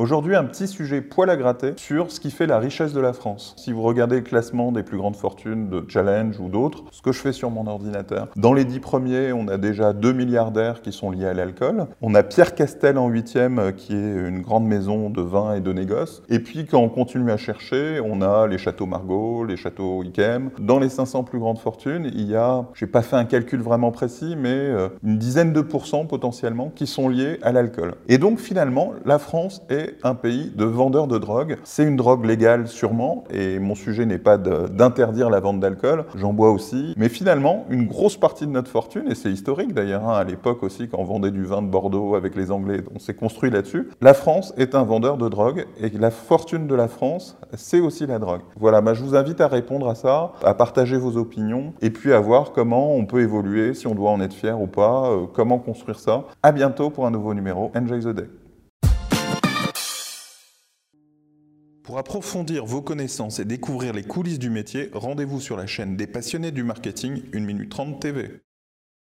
Aujourd'hui, un petit sujet poil à gratter sur ce qui fait la richesse de la France. Si vous regardez le classement des plus grandes fortunes de Challenge ou d'autres, ce que je fais sur mon ordinateur, dans les dix premiers, on a déjà deux milliardaires qui sont liés à l'alcool. On a Pierre Castel en huitième, euh, qui est une grande maison de vin et de négoce. Et puis, quand on continue à chercher, on a les châteaux Margaux, les châteaux Ikem. Dans les 500 plus grandes fortunes, il y a, j'ai pas fait un calcul vraiment précis, mais euh, une dizaine de pourcents potentiellement qui sont liés à l'alcool. Et donc, finalement, la France un pays de vendeurs de drogue. C'est une drogue légale sûrement, et mon sujet n'est pas d'interdire la vente d'alcool, j'en bois aussi. Mais finalement, une grosse partie de notre fortune, et c'est historique d'ailleurs, hein, à l'époque aussi quand on vendait du vin de Bordeaux avec les Anglais, on s'est construit là-dessus, la France est un vendeur de drogue, et la fortune de la France, c'est aussi la drogue. Voilà, bah, je vous invite à répondre à ça, à partager vos opinions, et puis à voir comment on peut évoluer, si on doit en être fier ou pas, euh, comment construire ça. À bientôt pour un nouveau numéro. Enjoy the day. Pour approfondir vos connaissances et découvrir les coulisses du métier, rendez-vous sur la chaîne des passionnés du marketing 1 minute 30 TV.